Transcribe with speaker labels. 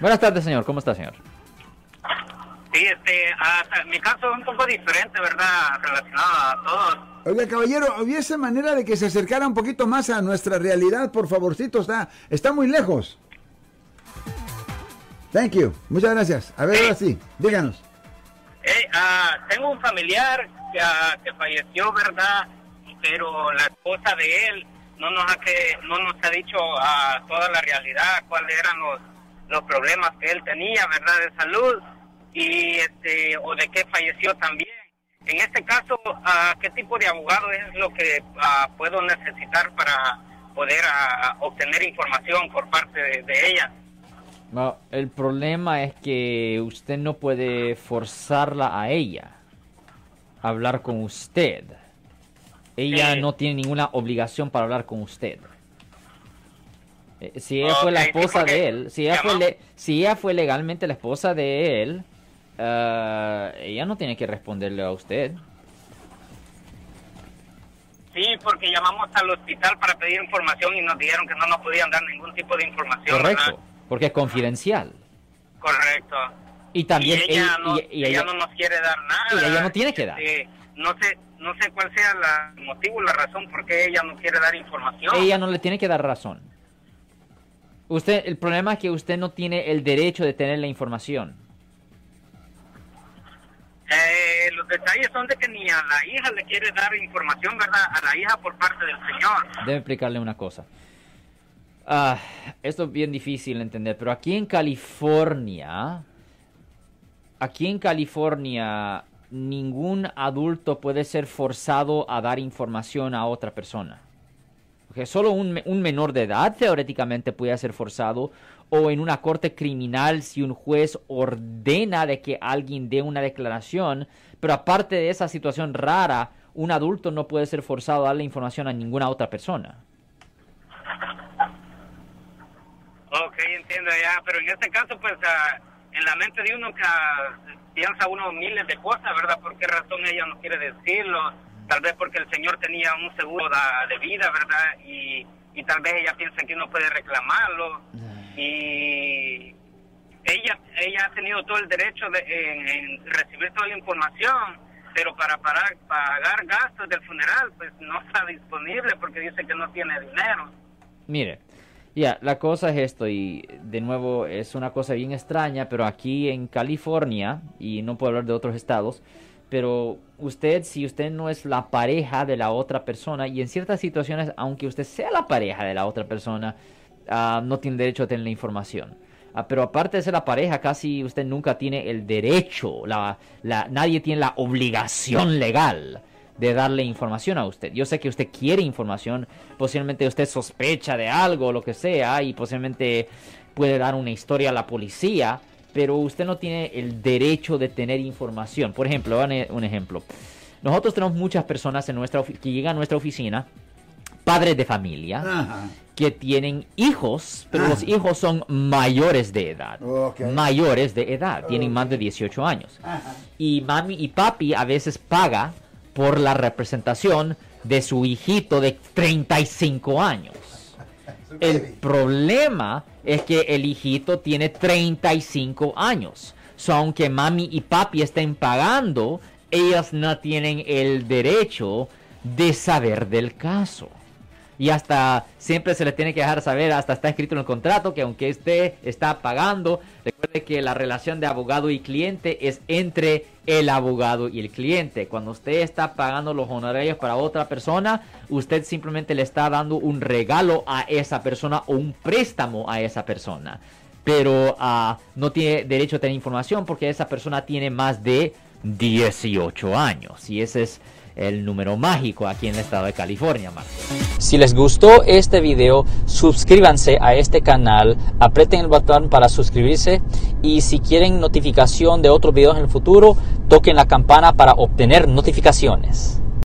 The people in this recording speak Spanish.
Speaker 1: Buenas tardes, señor. ¿Cómo está, señor?
Speaker 2: Sí, este, hasta- mi caso es un poco diferente, ¿verdad? Relacionado a todos.
Speaker 3: Oiga, caballero, ¿hubiese manera de que se acercara un poquito más a nuestra realidad? Por favorcito, está, está muy lejos. Thank you. Muchas gracias. A ver, ahora sí, díganos.
Speaker 2: Eh, ah, tengo un familiar que, ah, que falleció, ¿verdad? Pero la esposa de él no nos ha, que, no nos ha dicho ah, toda la realidad, cuáles eran los, los problemas que él tenía, ¿verdad? De salud y este o de qué falleció también. En este caso, ¿qué tipo de abogado es lo que ah, puedo necesitar para poder ah, obtener información por parte de, ella?
Speaker 1: No, el problema es que usted no puede forzarla a ella a hablar con usted. Ella
Speaker 2: Sí.
Speaker 1: no tiene ninguna obligación para hablar con usted. Eh, Si ella fue la
Speaker 2: sí,
Speaker 1: esposa de él, si ella, fue
Speaker 2: llamamos-
Speaker 1: le- si ella fue legalmente la esposa de él, ah, ella no tiene que responderle a usted.
Speaker 2: Sí, porque llamamos al hospital para pedir información y nos dijeron que no nos podían dar ningún tipo de información.
Speaker 1: Correcto,
Speaker 2: ¿verdad?
Speaker 1: porque es confidencial.
Speaker 2: Correcto.
Speaker 1: Y también
Speaker 2: y ella, no,
Speaker 1: y- y
Speaker 2: ella
Speaker 1: ella-
Speaker 2: no nos quiere dar nada.
Speaker 1: y ella no tiene que dar.
Speaker 2: No sé no sé cuál sea el motivo, la razón por qué ella no quiere dar información.
Speaker 1: Ella no le tiene que dar razón. Usted, el problema es que usted no tiene el derecho de tener la información.
Speaker 2: Eh, los detalles son de que ni a la hija le quiere dar información, ¿verdad? A la hija por parte del señor.
Speaker 1: Debe explicarle una cosa. Ah, esto es bien difícil de entender, pero aquí en California, aquí en California, ningún adulto puede ser forzado a dar información a otra persona. Ok, Solo un menor de edad teóricamente puede ser forzado o en una corte criminal si un juez ordena de que alguien dé una declaración, pero aparte de esa situación rara, un adulto no puede ser forzado a darle información a ninguna otra persona.
Speaker 2: Ok, entiendo ya, pero en este caso, pues, ah, en la mente de uno que ah, piensa uno miles de cosas, ¿verdad? ¿Por qué razón ella no quiere decirlo? Tal vez porque el señor tenía un seguro de vida, ¿verdad? Y, y tal vez ella piensa que uno puede reclamarlo. Y ella ella ha tenido todo el derecho de en, en recibir toda la información, pero para parar, pagar gastos del funeral, pues no está disponible porque dice que no tiene dinero.
Speaker 1: Mire, ya, la cosa es esto, y de nuevo es una cosa bien extraña, pero aquí en California, y no puedo hablar de otros estados, pero usted, si usted no es la pareja de la otra persona, y en ciertas situaciones, aunque usted sea la pareja de la otra persona, ah, no tiene derecho a tener la información. Ah, pero aparte de ser la pareja, casi usted nunca tiene el derecho, la, la, nadie tiene la obligación legal de darle información a usted. Yo sé que usted quiere información, posiblemente usted sospecha de algo, lo que sea, y posiblemente puede dar una historia a la policía, pero usted no tiene el derecho de tener información. Por ejemplo, a- un ejemplo. Nosotros tenemos muchas personas en nuestra que llegan a nuestra oficina, padres de familia,
Speaker 3: Ajá.
Speaker 1: que tienen hijos, pero
Speaker 3: Ah.
Speaker 1: los hijos son mayores de edad. Mayores de edad, tienen más de 18 años.
Speaker 3: Ajá.
Speaker 1: Y mami y papi a veces paga por la representación de su hijito de 35 años. El problema es que el hijito tiene 35 años. So, aunque mami y papi estén pagando, ellas no tienen el derecho de saber del caso. Y hasta siempre se les tiene que dejar saber, hasta está escrito en el contrato que aunque usted está pagando, recuerde que la relación de abogado y cliente es entre el abogado y el cliente. Cuando usted está pagando los honorarios para otra persona, usted simplemente le está dando un regalo a esa persona o un préstamo a esa persona. Pero ah, no tiene derecho a tener información porque esa persona tiene más de 18 años. Y ese es el número mágico aquí en el estado de California, Marco.
Speaker 4: Si les gustó este video, suscríbanse a este canal, aprieten el botón para suscribirse y si quieren notificación de otros videos en el futuro, toquen la campana para obtener notificaciones.